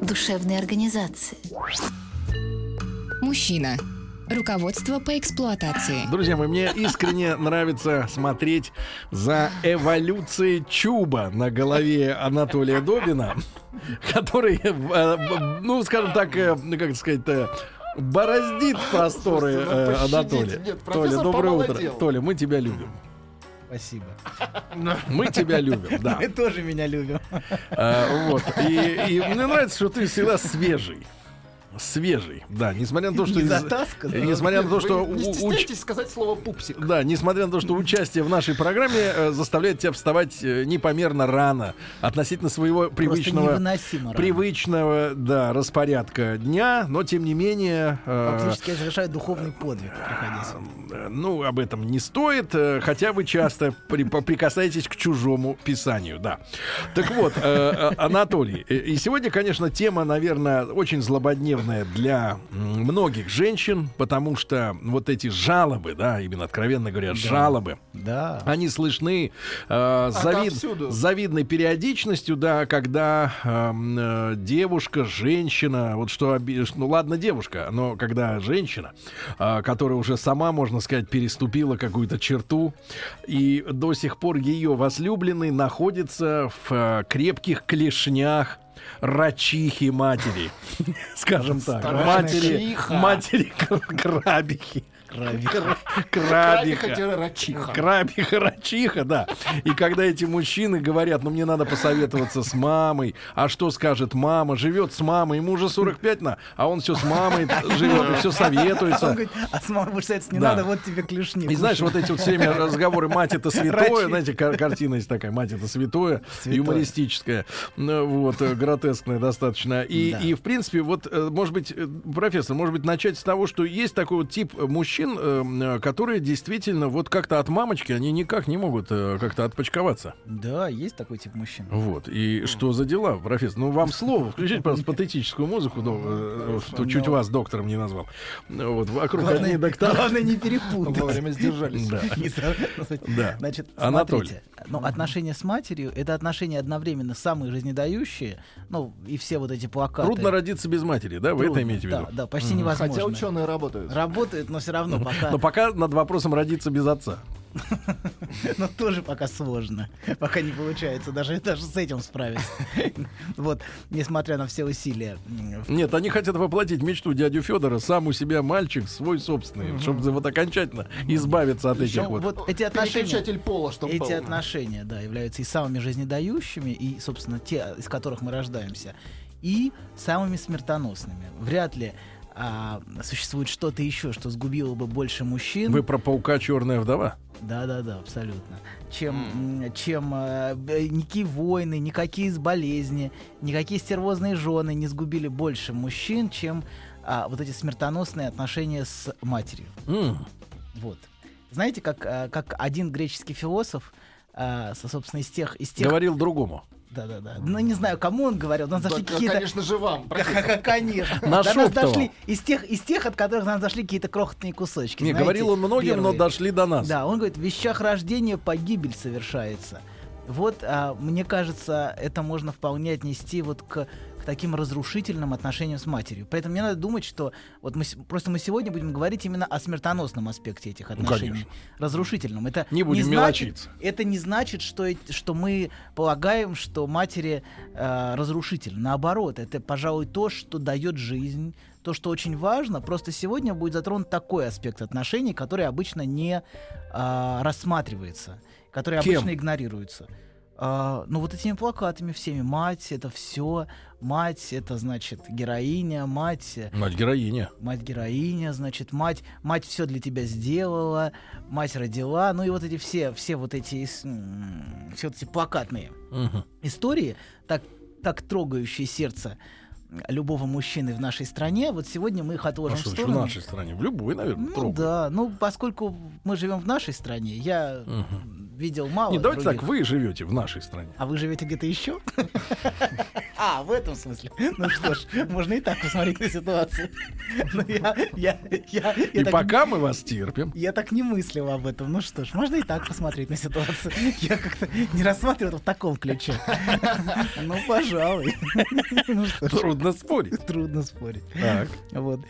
душевной организации. Мужчина. Руководство по эксплуатации. Друзья мои, мне искренне нравится смотреть за эволюцией чуба на голове Анатолия Добина, который, э, ну, скажем так, э, как сказать, э, бороздит просторы э, Анатолия. Толя, доброе утро. Толя, мы тебя любим. Спасибо. Мы тебя любим, да. Мы тоже меня любим. А, вот. И, и мне нравится, что ты всегда свежий. Свежий, да, несмотря на то, что... Не из- затаскан. э, Несмотря на то, что... Не уч- сказать слово пупсик. Да, несмотря на то, что участие в нашей программе э, заставляет тебя вставать э, непомерно рано относительно своего привычного, привычного, да, распорядка дня, но тем не менее, э, Фактически я совершаю духовный подвиг, ну об этом не стоит, хотя вы часто при- прикасаетесь к чужому писанию, да. Так вот, Анатолий, и сегодня, конечно, тема, наверное, очень злободневная для м, многих женщин, потому что вот эти жалобы, да, именно откровенно говоря, жалобы. Да. Они слышны э, завид- завидной периодичностью, да, когда эм, э, девушка, женщина, вот что, ну ладно, девушка, но когда женщина, э, которая уже сама, можно сказать, переступила какую-то черту, и до сих пор ее возлюбленный находится в э, крепких клешнях рачихи матери, скажем так, матери, матери крабихи. Крабиха. Крабиха. Крабиха, рачиха, да. И когда эти мужчины говорят, ну мне надо посоветоваться с мамой, а что скажет мама, живет с мамой, ему уже 45 на, а он все с мамой живет и все Он советуется. говорит, а с мамой советоваться не Да. надо, вот тебе клешни. И знаешь, вот эти вот все время разговоры «мать это святое», Рачи. знаете, кар- картина есть такая «мать это святое», Святое. юмористическая, ну, вот, э, гротескная достаточно. И, Да. и, в принципе, вот, э, может быть, э, профессор, может быть, начать с того, что есть такой вот тип мужчин, э, э, которые действительно вот как-то от мамочки, они никак не могут э, как-то отпочковаться. Да, есть такой тип мужчин. Вот. И что за дела, профессор? Ну, вам слово. Включите, пожалуйста, патетическую музыку, э, что чуть вас доктором не назвал. Вот, вокруг одни доктора. главное не перепутать. Вовремя сдержались. Да. Значит, смотрите, ну, отношения с матерью — это отношения одновременно самые жизнедающие, ну, и все вот эти плакаты. Трудно родиться без матери, да? Вы это имеете в виду? Да, да, почти невозможно. Хотя ученые работают. Работает, но все равно пока, Но пока над вопросом родиться без отца. но тоже пока сложно, пока не получается даже даже с этим справиться. Вот, несмотря на все усилия. Нет, они хотят воплотить мечту дядю Федора, сам у себя мальчик, свой собственный, чтобы вот окончательно избавиться от этих вот. вот эти отношения, пола, чтобы эти был. отношения, да, являются и самыми жизнедающими, и, собственно, те, из которых мы рождаемся, и самыми смертоносными. Вряд ли а, существует что-то еще, что сгубило бы больше мужчин. Вы про паука черная вдова? Да, да, да, абсолютно. Чем, чем э, никакие войны, никакие болезни, никакие стервозные жены не сгубили больше мужчин, чем а, вот эти смертоносные отношения с матерью. М, Вот. Знаете, как, а, как один греческий философ, а, со- собственно, из тех... Из тех... Говорил другому. Да-да-да. Ну, не знаю, кому он говорил, но нас Да, зашли к- какие-то... конечно же, вам. Конечно. До нас дошли из тех, из тех, от которых нам зашли какие-то крохотные кусочки. Не, говорил он многим, но дошли до нас. Да, он говорит, в вещах рождения погибель совершается. Вот, а, мне кажется, это можно вполне отнести вот к таким разрушительным отношениям с матерью. Поэтому мне надо думать, что вот мы просто мы сегодня будем говорить именно о смертоносном аспекте этих отношений, Ну, конечно. разрушительном. Это Не будем значит, мелочиться. это не значит, что что мы полагаем, что матери э, разрушительны. Наоборот, это, пожалуй, то, что дает жизнь. То, что очень важно, просто сегодня будет затронут такой аспект отношений, который обычно не а, рассматривается, который Кем? обычно игнорируется. А, ну, вот этими плакатами всеми. Мать — это все. Мать — это, значит, героиня. Мать — Мать героиня. мать героиня, значит, мать, мать все для тебя сделала, мать родила, ну и вот эти все, все вот эти, все вот эти плакатные Мгм. истории, так, так трогающие сердце любого мужчины в нашей стране. Вот сегодня мы их А отложим что в значит в сторону. нашей стране? В любой, наверное, Ну трогай. да, ну поскольку мы живем в нашей стране, я видел мало. Не, давайте других. так, вы живете в нашей стране. А вы живете где-то еще? А, в этом смысле. Ну что ж, можно и так посмотреть на ситуацию. Но я, я, я, И я так пока мы вас терпим. Я так не мыслил об этом. Ну что ж, можно и так посмотреть на ситуацию. Я как-то не рассматривал это в таком ключе. Ну, пожалуй. Ну Трудно спорить. трудно спорить. Так. Вот.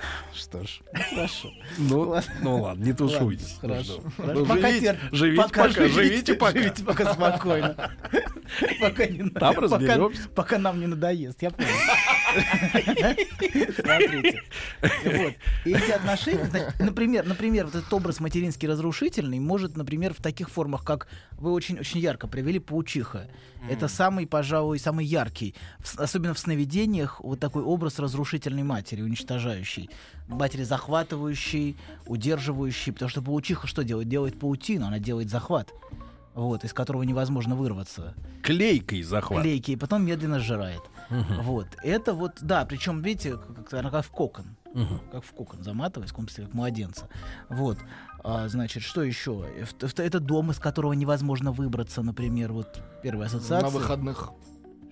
Что ж, ну, хорошо. Ну, Ладно. ну ладно, не тушуйтесь. Ладно, Хорошо. Ну, хорошо. ну, Пока живите, терпим. живите пока, живите пока. Живите пока спокойно. Пока не Там пока- разберёмся. Пока нам не надоест, я понял. Смотрите. Вот. И эти отношения, например, например, вот этот образ материнский разрушительный может, например, в таких формах, как вы очень-очень ярко привели паучиха. Это самый, пожалуй, самый яркий, особенно в сновидениях, вот такой образ разрушительной матери, уничтожающей. Матери захватывающей, удерживающей, потому что паучиха что делает? Делает паутину, она делает захват, вот, из которого невозможно вырваться Клейкой захват. клейки, и потом медленно сжирает. Вот. Это вот, да, причем, видите, как, она как в кокон. Мгм. Как в кокон заматываясь, в смысле, как младенца. Вот. А, значит, что еще? В- Это дом, из которого невозможно выбраться, например, вот первая ассоциация. На выходных.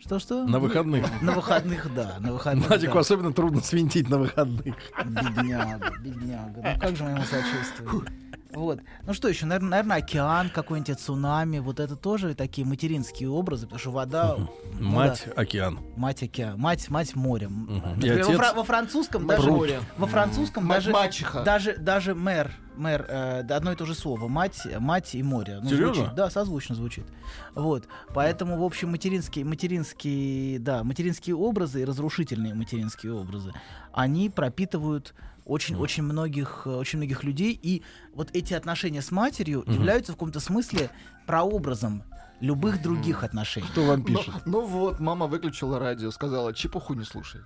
Что-что? На выходных. На выходных, да. На выходных, Владику да. особенно трудно свинтить на выходных. Бедняга, бедняга. Ну как же мы ему сочувствуем? Вот. Ну что еще? Наверное, океан какой-нибудь, цунами. Вот это тоже такие материнские образы, потому что вода... ну да. Мать океан. Мать океан, мать, мать морем. Во, отец- фра- во французском даже во французском даже мачеха. даже даже мэр мэр э, одно и то же слово мать мать и море. Ну, Серьезно? звучит. да, созвучно звучит. Вот, поэтому в общем материнские материнские да материнские образы и разрушительные материнские образы они пропитывают очень, очень многих, э, очень многих людей, и вот эти отношения с матерью являются в каком-то смысле прообразом любых других отношений. Кто вам Ну, пишет? ну вот, мама выключила радио, сказала, чепуху не слушай.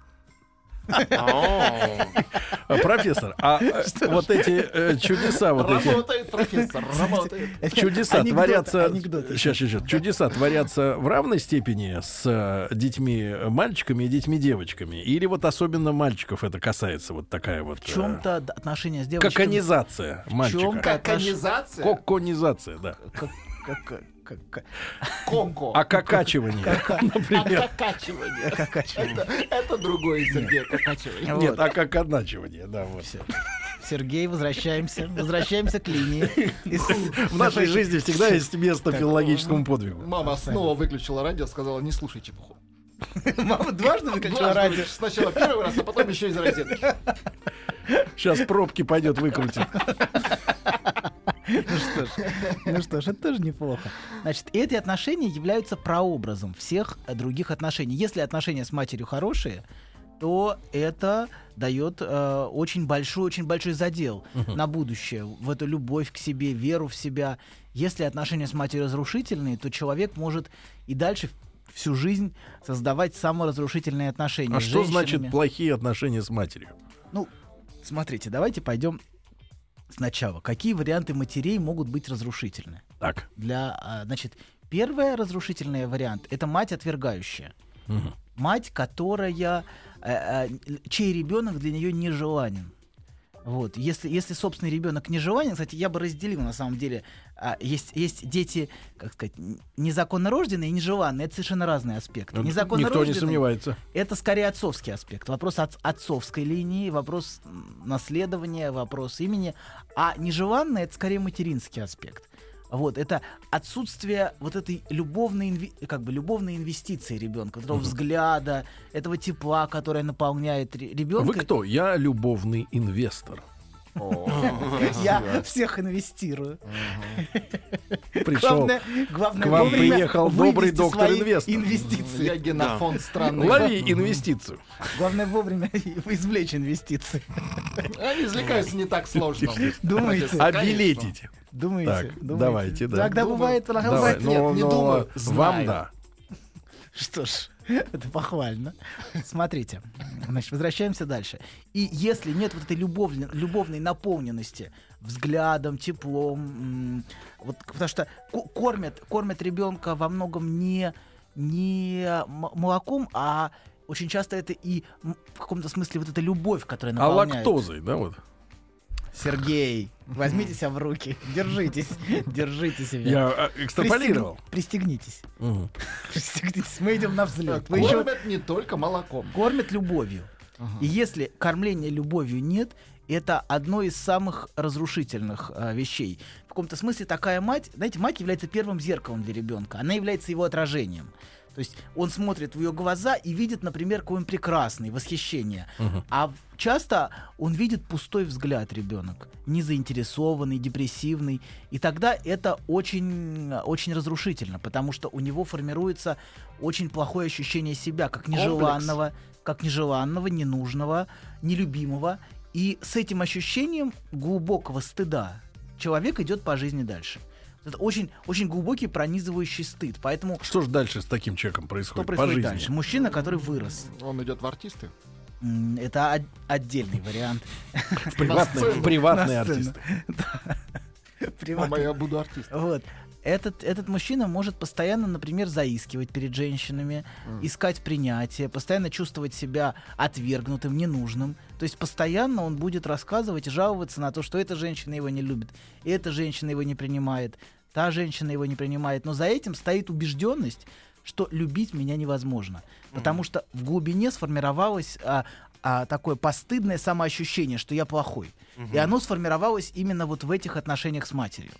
А, Профессор, а э, вот эти э, чудеса, вот эти Работает, профессор, работает. чудеса творятся... Сейчас, сейчас. Чудеса творятся в равной степени с э, детьми мальчиками и детьми девочками? Или вот особенно мальчиков это касается вот такая вот... В чем-то отношения с девочками... Коконизация мальчика. Коконизация? Коконизация, да. Как- как- как- как- Коко. А например. Ококачивание. Ококачивание. Это, это другое, Сергей, ококачивание. Нет, а как одначивание, да, вот. Сергей, возвращаемся. Возвращаемся к линии. В нашей жизни всегда есть место филологическому подвигу. Мама снова выключила радио, сказала, не слушай чепуху. Мама дважды выключила радио. Сначала первый раз, а потом еще из розетки. Сейчас пробки пойдет выкрутить. Ну что ж, ну что ж, это тоже неплохо. Значит, эти отношения являются прообразом всех э, других отношений. Если отношения с матерью хорошие, то это дает э, очень большой, очень большой задел на будущее, в эту любовь к себе, веру в себя. Если отношения с матерью разрушительные, то человек может и дальше всю жизнь создавать саморазрушительные отношения. А что значит плохие отношения с матерью? Ну, смотрите, давайте пойдем сначала. Какие варианты матерей могут быть разрушительны? Так. Для, а, значит, первый разрушительный вариант это мать отвергающая. Мгм. Мать, которая, э, э, чей ребенок для нее нежеланен. Вот. Если, если собственный ребенок нежеланен, кстати, я бы разделил на самом деле. А, есть, есть дети, как сказать, незаконно рожденные и нежеланные. Это совершенно разные аспекты. Незаконно Никто не сомневается. это скорее отцовский аспект. Вопрос от, отцовской линии, вопрос наследования, вопрос имени. А нежеланный это скорее материнский аспект. Вот, это отсутствие вот этой любовной, инви- как бы любовной инвестиции ребенка, этого взгляда, этого тепла, которое наполняет ребенка. Вы кто? Я любовный инвестор. Я всех инвестирую. Пришел. Главное, к вам приехал добрый доктор инвестор. Инвестиции. Я генофонд страны. Лови инвестицию. Главное вовремя извлечь инвестиции. Они извлекаются не так сложно. Думаете? Обилетите. Думаете? Давайте, да. Тогда Думаю. бывает, бывает нет, не думаю, Вам да. Что ж, это похвально. Смотрите, значит, возвращаемся дальше. И если нет вот этой любовной, любовной наполненности взглядом, теплом, вот, потому что ко- кормят, кормят ребенка во многом не, не молоком, а очень часто это и в каком-то смысле вот эта любовь, которая А наполняет. лактозой, да, вот? Сергей, возьмите себя в руки, держитесь, держите себя. Я а, экстраполировал. Пристегни- Пристегнитесь. Пристегнитесь. Мы идем на взлет. Вы еще Кормят не только молоком. кормят любовью. И если кормления любовью нет, это одно из самых разрушительных а, вещей. В каком-то смысле такая мать, знаете, мать является первым зеркалом для ребенка. Она является его отражением. То есть он смотрит в ее глаза и видит, например, какой он прекрасный, восхищение. А в- часто он видит пустой взгляд ребенок, незаинтересованный, депрессивный. И тогда это очень, очень разрушительно, потому что у него формируется очень плохое ощущение себя, как нежеланного, как нежеланного, ненужного, нелюбимого. И с этим ощущением глубокого стыда человек идет по жизни дальше. Это очень, очень глубокий пронизывающий стыд. Поэтому Что же дальше с таким человеком что происходит, по происходит жизни? дальше? Мужчина, который вырос. Он идет в артисты. Это от- отдельный вариант. В приватные, в приватные На сцену. артисты. Приват- Мама, я буду артистом. Вот. Этот, этот мужчина может постоянно, например, заискивать перед женщинами, искать принятие, постоянно чувствовать себя отвергнутым, ненужным. То есть постоянно он будет рассказывать и жаловаться на то, что эта женщина его не любит, эта женщина его не принимает, та женщина его не принимает. Но за этим стоит убежденность, что любить меня невозможно. Потому что в глубине сформировалось а, а, такое постыдное самоощущение, что я плохой. И оно сформировалось именно вот в этих отношениях с матерью.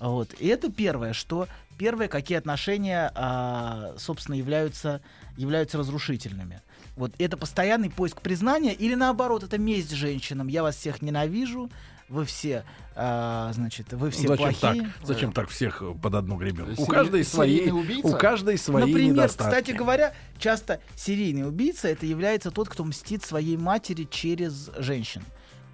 Вот. И это первое, что первое, какие отношения, а, собственно, являются, являются разрушительными. Вот это постоянный поиск признания, или наоборот, это месть женщинам. Я вас всех ненавижу, вы все, а, значит, вы все Зачем так? плохие. Зачем так всех э, под одну гребенку? У Серий- каждой свои, убийца? у каждой свои Например, недостатки. кстати говоря, часто серийный убийца это является тот, кто мстит своей матери через женщин.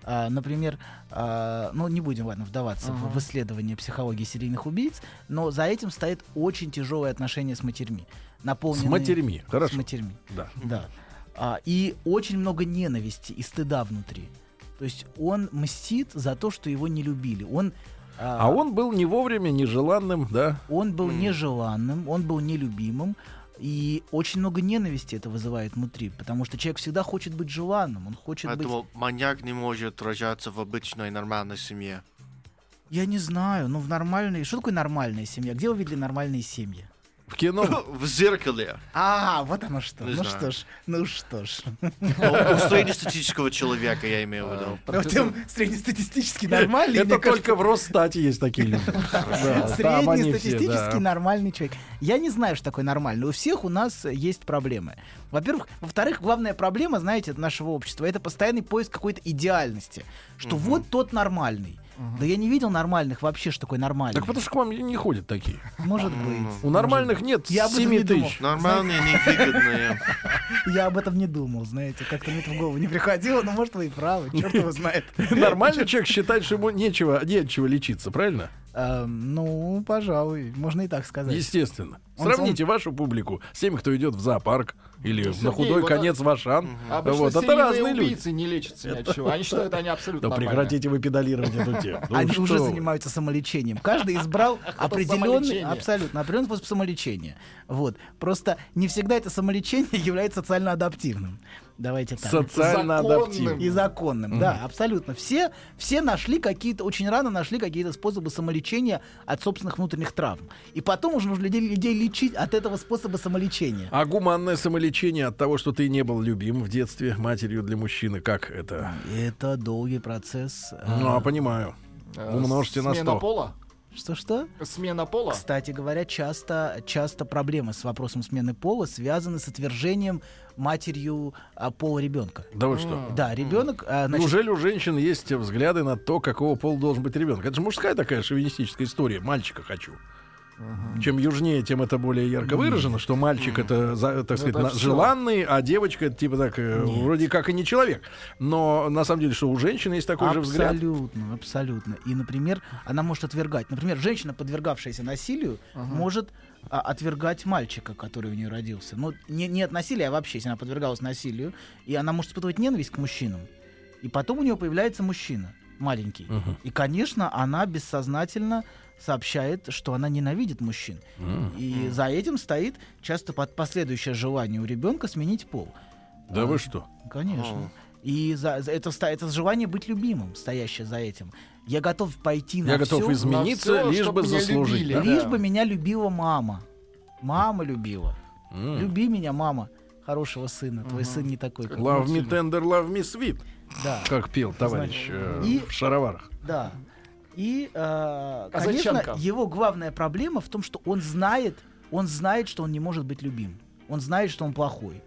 А, например, а, ну не будем ладно вдаваться в, в исследование психологии серийных убийц, но за этим стоит очень тяжелое отношение с матерьми, С наполненные матерьми, с хорошо. матерьми, Да. да, А, и очень много ненависти и стыда внутри. То есть он мстит за то, что его не любили. Он А он был не вовремя, нежеланным, да? он был нежеланным, он был нелюбимым, и очень много ненависти это вызывает внутри, потому что человек всегда хочет быть желанным, он хочет быть... Поэтому маньяк не может рожаться в обычной нормальной семье. Я не знаю, ну в нормальной... Что такое нормальная семья? Где вы видели нормальные семьи? В кино. В зеркале. А, вот оно что. Не ну знаю. что ж, ну что ж. У, у среднестатистического человека, я имею в виду. Ну, тем среднестатистически нормальный, Это только в Росстате есть такие люди. Среднестатистически нормальный человек. Я не знаю, что такое нормальный. У всех у нас есть проблемы. Во-первых, во-вторых, главная проблема, знаете, нашего общества это постоянный поиск какой-то идеальности, что вот тот нормальный. Да я не видел нормальных вообще, что такое нормальный. Так потому что к вам не ходят такие. Может быть. У нормальных нет Я об этом 7 не думал. тысяч. Нормальные, невыгодные. Я об этом не думал, знаете, как-то мне это в голову не приходило, но может вы и правы, черт его знает. Нормальный человек считает, что ему нечего, нечего лечиться, правильно? Эм, Ну, пожалуй, можно и так сказать. Естественно. Он- Сравните вашу публику с теми, кто идет в зоопарк или на Сергей, худой вот конец в Ашан. Обычно Вот, это разные люди. убийцы не лечатся ни от чего. Они считают, они абсолютно Да прекратите вы педалировать эту тему. Ну Они уже занимаются самолечением. Каждый избрал определенный, абсолютно определенный способ самолечения. Вот. Просто не всегда это самолечение является социально адаптивным. Давайте так. Социально Законным. адаптивный. И законным, да, абсолютно. Все, все нашли какие-то, очень рано нашли какие-то способы самолечения от собственных внутренних травм. И потом уже нужно людей, людей лечить от этого способа самолечения. А гуманное самолечение от того, что ты не был любим в детстве матерью для мужчины, как это? Это долгий процесс. Ну, а а, понимаю. Э, Умножьте на Смена 100. пола? Что-что? Смена пола? Кстати говоря, часто, часто проблемы с вопросом смены пола связаны с отвержением матерью а, пола ребенка. Да вы что? Да, ребенок, а, значит, Неужели у женщин есть взгляды на то, какого пола должен быть ребенок? Это же мужская такая шовинистическая история. Мальчика хочу. Чем южнее, тем это более ярко выражено, что мальчик это, так сказать, Это желанный, а девочка это типа так, э, вроде как и не человек. Но на самом деле, что у женщины есть такой же взгляд. абсолютно, абсолютно. И, например, она может отвергать. Например, женщина, подвергавшаяся насилию, может а, отвергать мальчика, который у нее родился. Ну, не, не от насилия, а вообще, если она подвергалась насилию, и она может испытывать ненависть к мужчинам. И потом у нее появляется мужчина. Маленький. Мгм. И, конечно, она бессознательно сообщает, что она ненавидит мужчин. М. И за этим стоит часто под последующее желание у ребенка сменить пол. Да вы что? Конечно. И за, за это, это желание быть любимым, стоящее за этим. Я готов пойти на Я готов всё, измениться, на всё, лишь бы меня заслужить. любили. да? лишь Да. бы меня любила мама. Мама любила. М. Люби меня, мама, хорошего сына. Твой сын не такой, как Love me tender, love me sweet, Да, как пел товарищ э, И- в шароварах. да. И, э, конечно, Казаченко. его главная проблема в том, что он знает, он знает, что он не может быть любим. Он знает, что он плохой.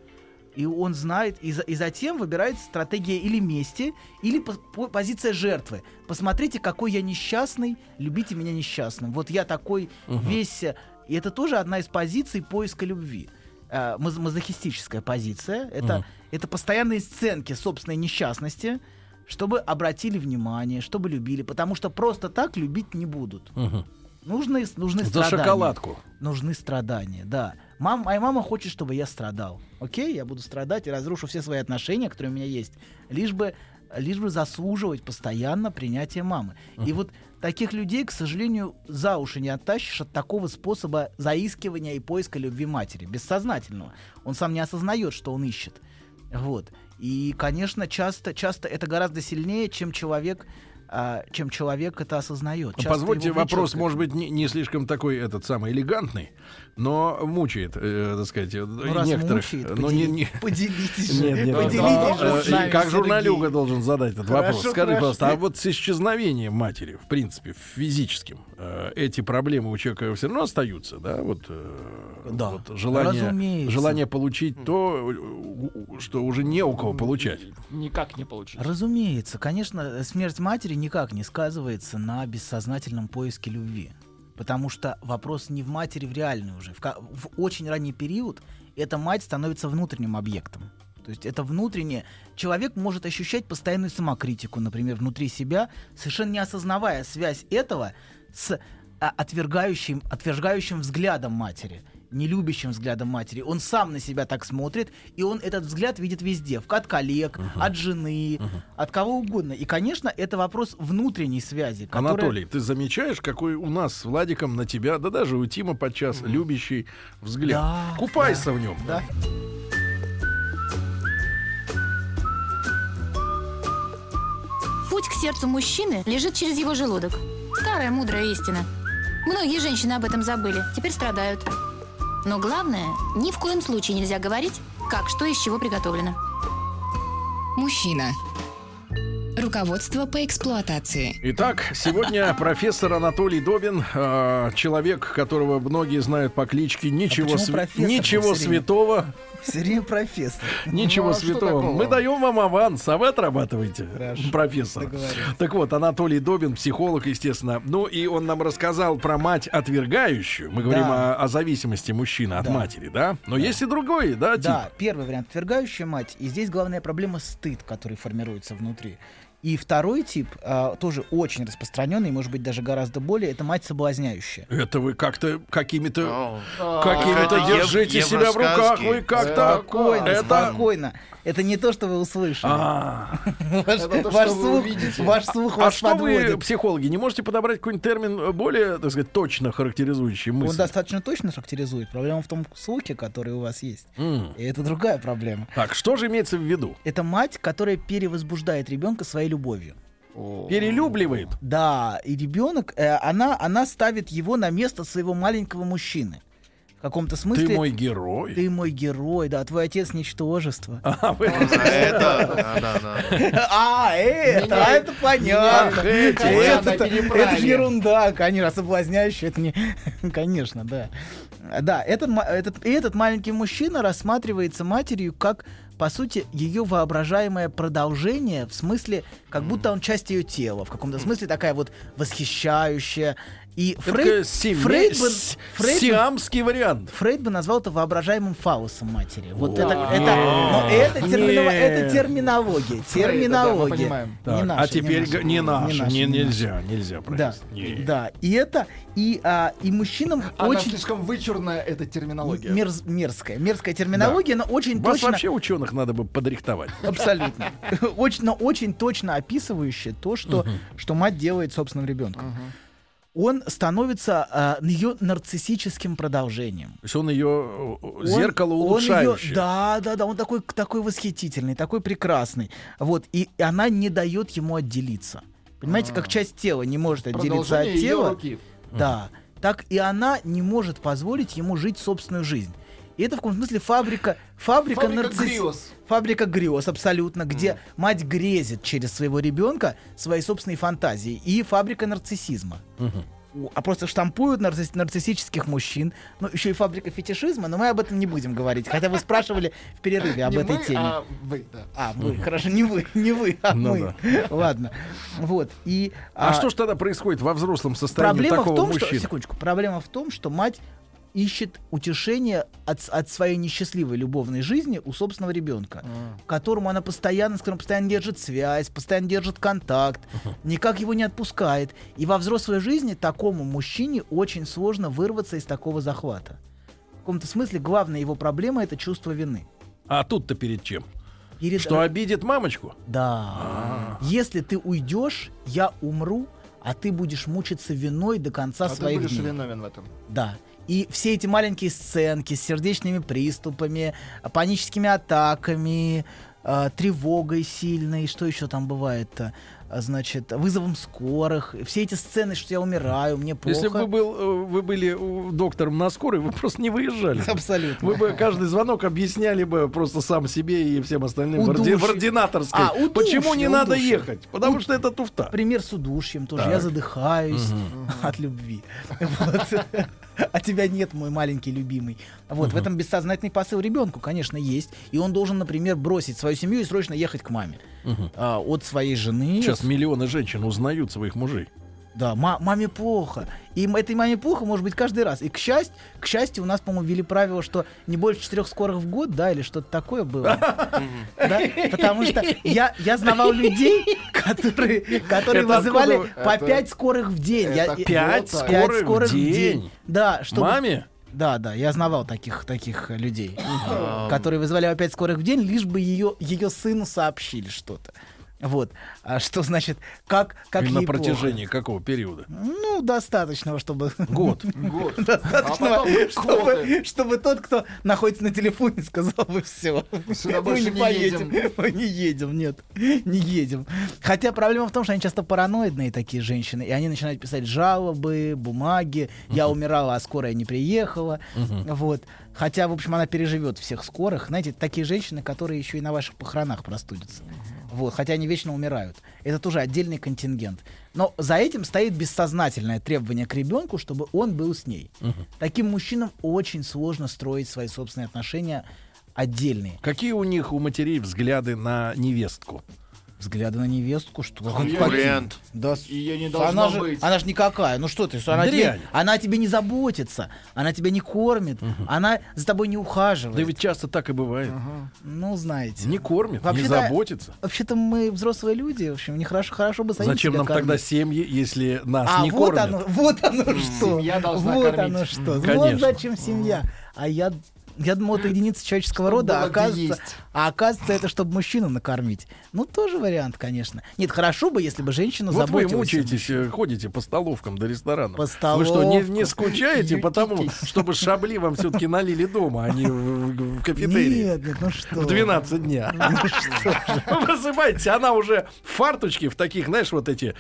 И он знает, и, за- и затем выбирает стратегия или мести, или по- по- позиция жертвы. Посмотрите, какой я несчастный, любите меня несчастным. Вот я такой весь... э, И это тоже одна из позиций поиска любви. Э, маз- мазохистическая позиция. Это, это постоянные сценки собственной несчастности, чтобы обратили внимание, чтобы любили. Потому что просто так любить не будут. Мгм. Нужны, нужны За страдания шоколадку. нужны страдания, да. Мам, моя мама хочет, чтобы я страдал. Окей, я буду страдать и разрушу все свои отношения, которые у меня есть, лишь бы, лишь бы заслуживать постоянно принятия мамы. И вот таких людей, к сожалению, за уши не оттащишь от такого способа заискивания и поиска любви матери, бессознательного. Он сам не осознает, что он ищет. Вот. И, конечно, часто, часто это гораздо сильнее, чем человек, а, чем человек это осознает. Ну, Часто Позвольте, вопрос может быть не, не слишком такой этот самый элегантный, но мучает, э, так сказать, э, Ну, раз некоторых. мучает, но подели- не- не- поделитесь же. Нет, нет, поделитесь э, же с нами, Как Сергей. журналюга должен задать этот Хорошо, вопрос. Скажи, хорошо. пожалуйста, а вот с исчезновением матери, в принципе, физическим, э, эти проблемы у человека все равно остаются, да? Вот, э, Да, вот желание, разумеется. желание получить то, э, что уже не у кого получать. Никак не получится. Разумеется, конечно, смерть матери никак не сказывается на бессознательном поиске любви. Потому что вопрос не в матери, в реальной уже. В, в очень ранний период эта мать становится внутренним объектом. То есть это внутреннее. Человек может ощущать постоянную самокритику, например, внутри себя, совершенно не осознавая связь этого с а, отвергающим, отвергающим взглядом матери, нелюбящим взглядом матери. Он сам на себя так смотрит, и он этот взгляд видит везде. От коллег, от жены, от кого угодно. И, конечно, это вопрос внутренней связи. которая- Анатолий, ты замечаешь, какой у нас с Владиком на тебя, да даже у Тима подчас любящий взгляд. Да, Купайся в нем. Да. Путь к сердцу мужчины лежит через его желудок. Старая мудрая истина. Многие женщины об этом забыли, теперь страдают. Но главное, ни в коем случае нельзя говорить, как что из чего приготовлено. Мужчина. Руководство по эксплуатации. Итак, сегодня профессор Анатолий Добин, э, человек, которого многие знают по кличке Ничего, почему св- Ничего святого, Все время профессор. ничего Ну, а святого. Мы даем вам аванс, а вы отрабатываете, Хорошо, профессор. Так вот, Анатолий Добин, психолог, естественно. Ну и он нам рассказал про мать отвергающую. Мы говорим Да. о, о зависимости мужчины от Да. матери, да? Но есть и другой, да, тип? Да, первый вариант отвергающая мать. И здесь главная проблема стыд, который формируется внутри. И второй тип, а, тоже очень распространенный, может быть, даже гораздо более, это мать соблазняющая. Это вы как-то какими-то какими-то ев- держите себя в руках, вы как-то Спокойно, это спокойно. Это не то, что вы услышали. А, Ваш, то, ваш что слух, ваш слух а вас что вы, психологи, не можете подобрать какой-нибудь термин более, так сказать, точно характеризующий Он мысль? достаточно точно характеризует. Проблема в том слухе, который у вас есть. И это другая проблема. Так, что же имеется в виду? Это мать, которая перевозбуждает ребенка своей любовью. Перелюбливает. Да, и ребенок, э, она, она ставит его на место своего маленького мужчины. В каком-то смысле. Ты мой герой. Ты мой герой, да, твой отец ничтожество. А, А это. А, это, понятно. Это- ерунда, конечно, соблазняющая, это не... Конечно, да. Да, этот, этот, и этот маленький мужчина рассматривается матерью как, по сути, ее воображаемое продолжение, в смысле, как будто он часть ее тела, в каком-то смысле такая вот восхищающая. И Фрейд, семей- Фрейд бы- бы- сиамский вариант. Фрейд бы назвал это воображаемым фаусом матери. Вот это, это, но это, термино- это терминология. Фрейда, да, терминология. Не наша, а теперь наша. г- не наш, наша, не, не нельзя, нельзя, Да. Не. да, и это, и, а, и мужчинам Она очень слишком вычурная, эта терминология. мерз- мерзкая, мерзкая терминология, но очень Вас точно, вообще ученых надо бы подрихтовать. абсолютно, очень, но очень точно описывающая то, что, что мать делает собственным ребенком. Он становится а, ее нарциссическим продолжением. То есть он ее Он- зеркало он её- улучшающее. да, да, да, он такой, такой восхитительный, такой прекрасный. Вот, и она не дает ему отделиться. Понимаете, как часть тела не может отделиться от тела. руки. Да. Так и она не может позволить ему жить собственную жизнь. И это в каком смысле фабрика, фабрика, Фабрика нарцисс- грез. Фабрика грез, абсолютно, где мать грезит через своего ребенка свои собственные фантазии. И фабрика нарциссизма. У- А просто штампуют нарцисс- нарциссических мужчин. Ну, еще и фабрика фетишизма, но мы об этом не будем говорить. Хотя вы спрашивали в перерыве об Не этой мы, теме. а вы, да. А, вы, хорошо, не вы, не вы, а Ну мы. Ладно. Вот. И, А, что ж тогда происходит во взрослом состоянии Проблема такого в том, мужчины? что, секундочку, проблема в том, что мать ищет утешение от, от своей несчастливой любовной жизни у собственного ребенка, которому она постоянно, с которым постоянно держит связь, постоянно держит контакт, никак его не отпускает. И во взрослой жизни такому мужчине очень сложно вырваться из такого захвата. В каком-то смысле главная его проблема это чувство вины. А тут-то перед чем? Перед- Что обидит мамочку? Да. Если ты уйдешь, я умру, а ты будешь мучиться виной до конца А ты своих будешь дней. виновен в этом. Да. И все эти маленькие сценки с сердечными приступами, паническими атаками, а, тревогой сильной, что еще там бывает-то? А, Значит, вызовом скорых. Все эти сцены, что я умираю, мне плохо. Если бы вы, был, э, вы были э, доктором на скорой, вы просто не выезжали. Абсолютно. Вы бы каждый звонок объясняли бы просто сам себе и всем остальным Удушье. в ординаторской. А, удушье, Почему не надо удушье. ехать? Потому что это туфта. Пример с удушьем тоже. Так. Я задыхаюсь от любви. Вот. А тебя нет, мой маленький любимый. Вот, в этом бессознательный посыл ребенку, конечно, есть. И он должен, например, бросить свою семью и срочно ехать к маме. А, от своей жены. Сейчас миллионы женщин узнают своих мужей. Да, ма- маме плохо. И этой маме плохо может быть каждый раз. И к счастью, к счастью, у нас, по-моему, ввели правило, что не больше четырех скорых в год, да, или что-то такое было. Да? Потому что я, я знавал людей, которые, которые Это вызывали откуда? по Это- пять скорых в день. Это я- Пять Вот так. пять скорых, скорых в день. Да, чтобы... Маме? Да, да, я знавал таких, таких людей, которые вызывали по пять скорых в день, лишь бы ее, ее сыну сообщили что-то. Вот. А что значит, как, как И на ей плохо? протяжении какого периода? Ну, достаточного, чтобы... Год. Год. А Достаточного, потом годы. чтобы, чтобы тот, кто находится на телефоне, сказал бы все. Сюда больше не поедем. Мы не едем, нет, не едем. Хотя проблема в том, что они часто параноидные такие женщины, и они начинают писать жалобы, бумаги. Я умирала, а скорая не приехала. Вот. Хотя, в общем, она переживет всех скорых. Знаете, такие женщины, которые еще и на ваших похоронах простудятся. Вот, хотя они вечно умирают. Это тоже отдельный контингент. Но за этим стоит бессознательное требование к ребенку, чтобы он был с ней. Таким мужчинам очень сложно строить свои собственные отношения отдельные. Какие у них, у матерей, взгляды на невестку? Взгляды на невестку, что Конкурент. Да, с- Ее не она должно же, быть. она же никакая. Ну что ты, что она тебе, она о тебе не заботится, она тебя не кормит, она за тобой не ухаживает. Да ведь часто так и бывает. Ну, знаете. Не кормит, не Вообще-то- заботится. Вообще-то мы взрослые люди, в общем, не хорошо, хорошо бы самим Зачем себя нам тогда кормить. семьи, если нас А не вот кормят? оно, вот оно что. Семья должна вот кормить. оно что. Вот Конечно. зачем семья. А я, я думал, это единица человеческого Чтобы рода, а оказывается, а оказывается, это чтобы мужчину накормить. Ну, тоже вариант, конечно. Нет, хорошо бы, если бы женщина Вот вы заботилась. о мучаетесь, ходите по столовкам до ресторанов. По Вы что, не, не столовкам. скучаете, потому чтобы шабли вам все-таки налили дома, а не в, в- кафетерии? Нет, нет, ну что. В 12 дня. Вы просыпаетесь, она уже в фарточке, в таких, знаешь, вот эти,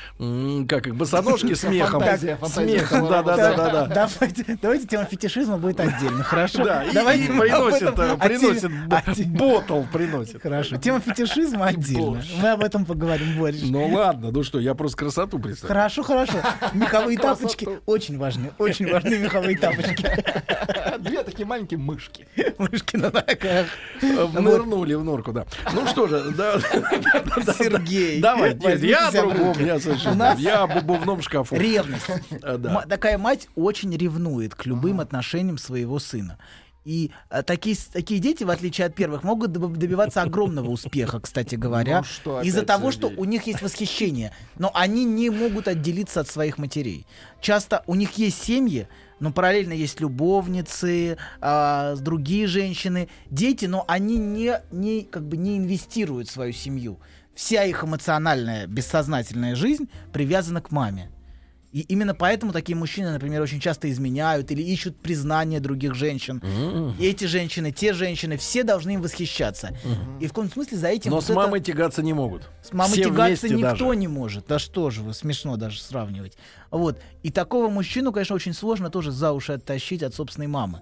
как их, босоножки с мехом. Фантазия, С фантазия. мехом, да-да-да-да. Давайте, давайте тема фетишизма будет отдельно, хорошо? Да, и, давайте приносит, этом- э, приносит ботл приносит. Хорошо, тема фетишизма отдельно. Мы об этом поговорим, Борис. Ну ладно, ну что, я просто красоту представляю. Хорошо, хорошо. Меховые тапочки очень важны. Очень важны меховые тапочки. Две такие маленькие мышки. Мышки на ногах. Нырнули в норку, да. Ну что же, да. Сергей. Давай, я другом, я совершенно. Я об обувном шкафу. Ревность. А. Ма- Такая мать очень ревнует к любым отношениям своего сына. И а, такие, такие дети, в отличие от первых, могут доб- добиваться огромного успеха, кстати говоря, Ну из-за того, что у них есть восхищение. Но они не могут отделиться от своих матерей. Часто у них есть семьи, но параллельно есть любовницы, а, другие женщины, дети, но они не, не, как бы не инвестируют в свою семью. Вся их эмоциональная, бессознательная жизнь привязана к маме. И именно поэтому такие мужчины, например, очень часто изменяют или ищут признание других женщин. И эти женщины, те женщины, все должны им восхищаться. И в каком смысле за этим... Но вот с это- мамой тягаться не могут. с мамой Все тягаться никто даже. не может. Да что же вы, смешно даже сравнивать. Вот. И такого мужчину, конечно, очень сложно тоже за уши оттащить от собственной мамы.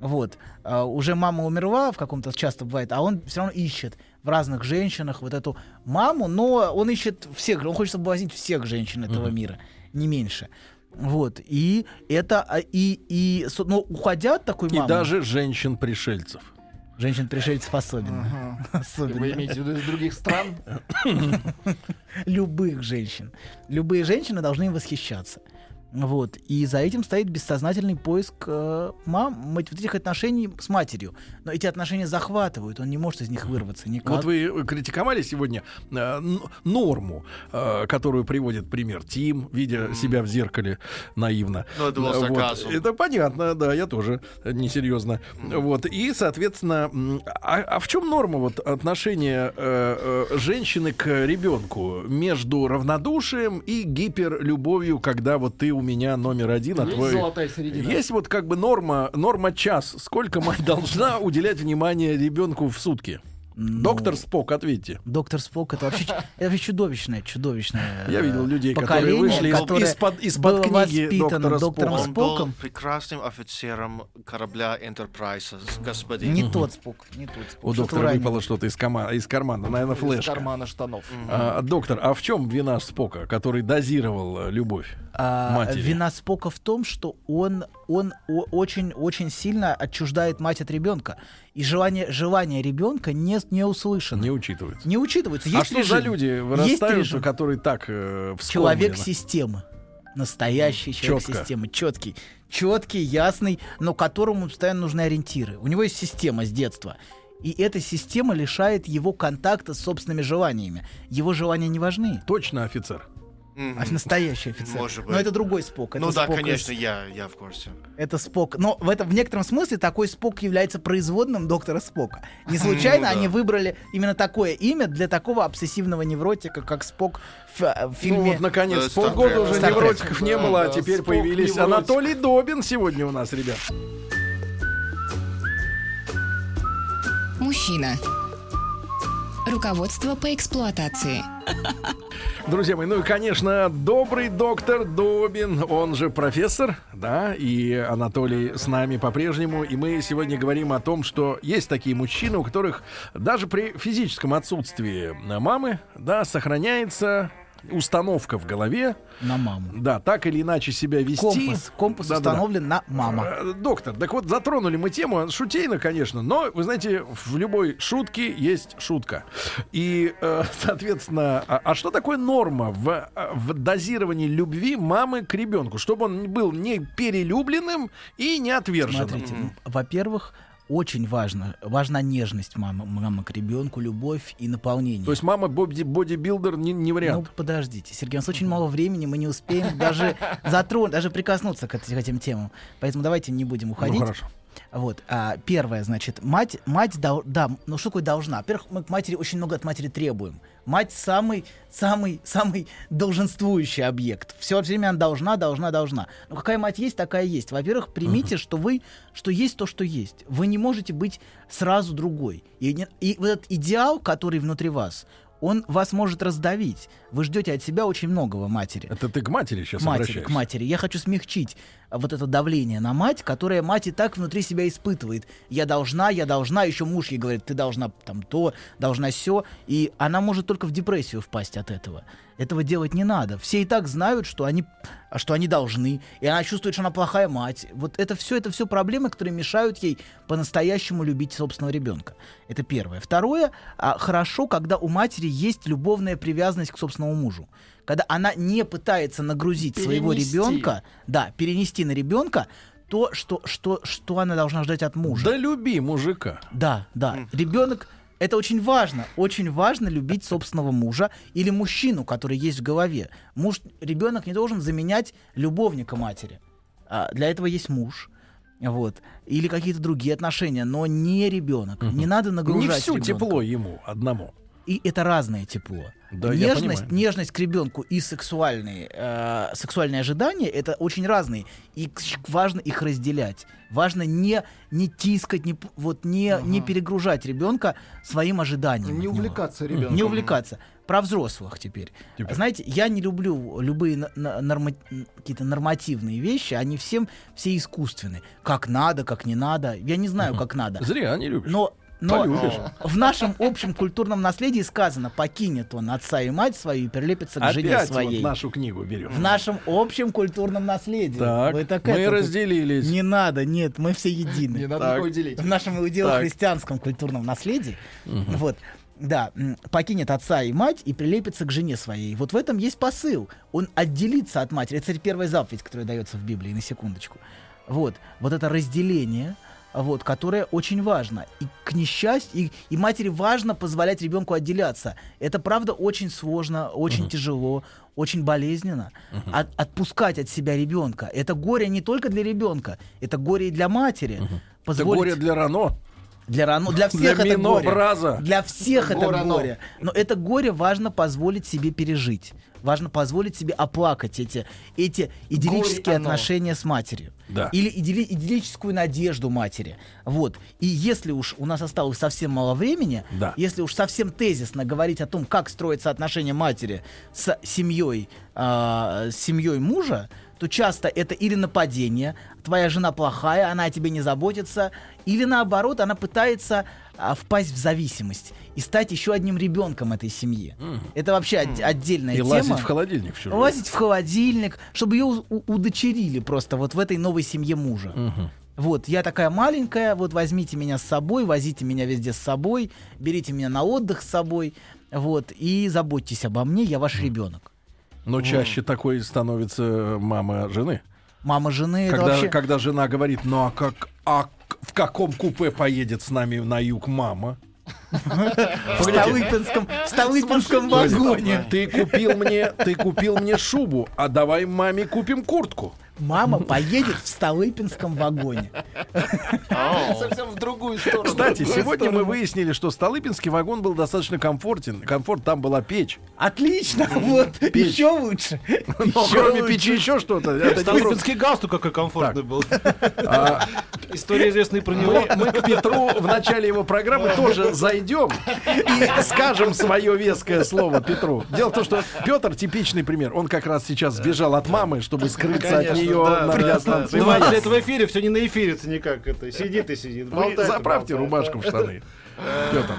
Вот. А, уже мама умерла, в каком-то часто бывает, а он все равно ищет в разных женщинах вот эту маму, но он ищет всех, он хочет соблазнить всех женщин этого мира, не меньше. Вот. И это, а, и, и, но уходя от такой И мамы, даже женщин-пришельцев. женщин-пришельцев особенно. Ага. Особенно. Вы имеете в виду из других стран? любых женщин. Любые женщины должны им восхищаться. Вот. И за этим стоит бессознательный поиск э, мам, вот этих отношений с матерью. Но эти отношения захватывают, он не может из них вырваться никак. Вот вы критиковали сегодня э, норму, э, которую приводит пример Тим, видя себя в зеркале наивно. Ну, это был Э, вот. Это понятно, да, я тоже несерьезно. Вот. И, соответственно, а, а в чем норма вот отношения э, э, женщины к ребенку между равнодушием и гиперлюбовью, когда вот ты у меня номер один, а твой... золотая середина. Есть вот как бы норма, норма час. Сколько мать должна уделять внимание ребенку в сутки? Ну, Доктор Спок, ответьте. Доктор Спок это вообще, это вообще чудовищное, чудовищное. Я видел людей, которые вышли из- которое из-под- из-под было книги воспитано доктора доктором Спока. Он был Споком. прекрасным офицером корабля Enterprise, господин. Не тот Спок, не тот Спок. У доктора ранее. выпало что-то из, кома- из кармана, наверное, Из флешка. кармана штанов. А, доктор, а в чем вина Спока, который дозировал э, любовь? А, матери. вина Спока в том, что он, он о- очень, очень сильно отчуждает мать от ребенка. И желание, желание ребенка не, не услышано. Не Не, учитывается. учитывается. а Есть что за люди вырастают, которые так э, вскормлены? Человек системы. Настоящий человек Чётко. системы. Четкий. Четкий, ясный, но которому постоянно нужны ориентиры. У него есть система с детства. И эта система лишает его контакта с собственными желаниями. Его желания не важны. Точно офицер. А настоящий офицер. Может Но быть. это другой Спок. Это Ну да, Спок из- конечно, я, я в курсе. Это Спок. Но в, этом, в некотором смысле такой Спок является производным доктора Спока. Не случайно Ну да. они выбрали именно такое имя для такого обсессивного невротика, как Спок в, э, в Ну фильме. вот, наконец, Э, Star полгода уже Star невротиков не Да, было, а да, теперь Спок появились невротик. Анатолий Добин сегодня у нас, ребят. Мужчина. Руководство по эксплуатации. Друзья мои, ну и, конечно, добрый доктор Добин, он же профессор, да, и Анатолий с нами по-прежнему. И мы сегодня говорим о том, что есть такие мужчины, у которых даже при физическом отсутствии мамы, да, сохраняется установка в голове, На маму. да, так или иначе себя вести. Компас. Компас Да-да-да. установлен на мама. Э, Доктор, так вот затронули мы тему шутейно, конечно, но вы знаете, в любой шутке есть шутка. И, э, соответственно, а, а что такое норма в, э, в дозировании любви мамы к ребенку, чтобы он был не перелюбленным и не отверженным? Смотрите, во-первых, очень важно, важна нежность мамы, мамы к ребенку, любовь и наполнение. То есть мама боди- бодибилдер не, не Ну, вариант. подождите, Сергей, у нас очень мало времени, мы не успеем даже затронуть, даже прикоснуться к, эти- к этим темам. Поэтому давайте не будем ну уходить. хорошо. Вот. А, первое, значит, мать, мать, дол- да, ну что такое должна? Во-первых, мы к матери очень много от матери требуем. Мать самый, самый, самый долженствующий объект. Все время она должна, должна, должна. Но какая мать есть, такая есть. Во-первых, примите, что вы, что есть то, что есть. Вы не можете быть сразу другой. И, и вот этот идеал, который внутри вас, он вас может раздавить. Вы ждете от себя очень многого матери Это ты к матери сейчас матери, обращаешься? к матери. Я хочу смягчить. вот это давление на мать, которое мать и так внутри себя испытывает. Я должна, я должна, еще муж ей говорит, ты должна там то, должна все, и она может только в депрессию впасть от этого. Этого делать не надо. Все и так знают, что они, что они должны, и она чувствует, что она плохая мать. Вот это все, это все проблемы, которые мешают ей по-настоящему любить собственного ребенка. Это первое. Второе, а, хорошо, когда у матери есть любовная привязанность к собственному мужу когда она не пытается нагрузить своего Перенести. ребенка, да, перенести на ребенка то, что, что, что она должна ждать от мужа. Да люби мужика. Да, да. Ребенок это очень важно. Очень важно любить собственного мужа или мужчину, который есть в голове. Муж, ребенок не должен заменять любовника матери. А для этого есть муж. Вот. Или какие-то другие отношения, но не ребенок. Не надо Не нагружать все ребенка. тепло ему одному. И это разное тепло. Да, нежность, нежность к ребенку и сексуальные, э, сексуальные ожидания это очень разные. И важно их разделять. Важно не, не тискать, не, вот не, не перегружать ребенка своим ожиданием. Не него. увлекаться ребенком. Не увлекаться. Про взрослых теперь. Теперь. Знаете, я не люблю любые на- на- норма- какие-то нормативные вещи, они всем все искусственны. Как надо, как не надо. Я не знаю, как надо. Зря не любишь. Но, но Полюбишь. в нашем общем культурном наследии сказано, покинет он отца и мать свою и прилепится к жене Опять своей. вот нашу книгу берем. В нашем общем культурном наследии. Так, Вы так мы это разделились. Не надо, нет, мы все едины. Не надо Так. делить. В нашем иудео-христианском культурном наследии, вот, да, покинет отца и мать и прилепится к жене своей. Вот в этом есть посыл. Он отделится от матери. Это, кстати, первая заповедь, которая дается в Библии, на секундочку. Вот, вот это разделение, вот, которое очень важно. И к несчастью, и, и матери важно позволять ребенку отделяться. Это, правда, очень сложно, очень тяжело, очень болезненно. От- отпускать от себя ребенка. Это горе не только для ребенка, это горе и для матери. Это Позволить- горе для Рано. Для, рано, для всех Для это горе. Минобраза. Для всех это Горано. горе. Но это горе важно позволить себе пережить. Важно позволить себе оплакать эти, эти идиллические Горе оно. отношения с матерью. Да. Или идилли- идиллическую надежду матери. Вот. И если уж у нас осталось совсем мало времени, Да. если уж совсем тезисно говорить о том, как строятся отношения матери с семьей, а, с семьей мужа, то часто это или нападение, твоя жена плохая, она о тебе не заботится, или наоборот, она пытается а, впасть в зависимость и стать еще одним ребенком этой семьи. Это вообще от- отдельная И тема. лазить в холодильник в. Лазить в холодильник, чтобы ее у- удочерили просто вот в этой новой семье мужа. Вот, я такая маленькая, вот возьмите меня с собой, возите меня везде с собой, берите меня на отдых с собой, вот, и заботьтесь обо мне, я ваш ребенок. Но чаще такой становится мама жены. Мама жены, это Когда, вообще... когда жена говорит, ну а как, а в каком купе поедет с нами на юг мама? В Столыпинском, в Столыпинском вагоне. Ты купил мне, ты купил мне шубу, а давай маме купим куртку. Мама поедет в Столыпинском вагоне. Совсем в другую сторону. Кстати, сегодня мы выяснили, что Столыпинский вагон был достаточно комфортен. Комфорт, там была печь. Отлично, вот, еще лучше. Но Еще кроме печи еще что-то. Столыпинский галстук какой комфортный был. А, История известная про него. Мы, мы к Петру в начале его программы тоже зайдем и скажем свое веское слово Петру. Дело в том, что Петр типичный пример. Он как раз сейчас сбежал от мамы, чтобы скрыться от нее да, на да, радиостанции. да. «Маяк». Бывает, это в эфире все не на эфире никак. Это сидит и сидит. Болтает заправьте болтает. рубашку в штаны. Петр.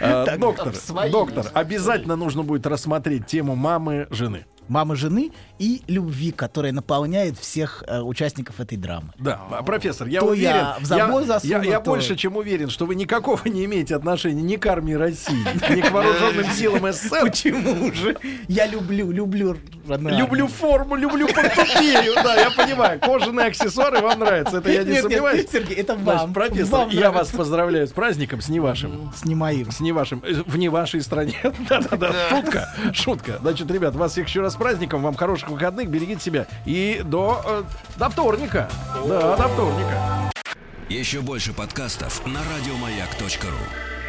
Э, Доктор, свои доктор, обязательно нужно будет рассмотреть тему мамы жены. Мамы жены и любви, которая наполняет всех э, участников этой драмы. Да, профессор, я То уверен, я в забор я, засуну, я- я то- больше чем уверен, что вы никакого не имеете отношения ни к армии России, ни к вооруженным силам СССР. Почему же? Я люблю, люблю Люблю форму, люблю портупею. Да, я понимаю. Кожаные аксессуары вам нравятся, это я не Нет, сомневаюсь. нет, Сергей, это вам. профессор, я вас поздравляю с праздником, с не вашим. с Немаим. С не вашим, э, в не вашей стране. Да-да-да, шутка, шутка. Значит, ребят, вас всех еще раз праздником, вам хороших выходных, берегите себя. И до, э, до вторника. Да, до вторника. Еще больше подкастов на радиомаяк.ру.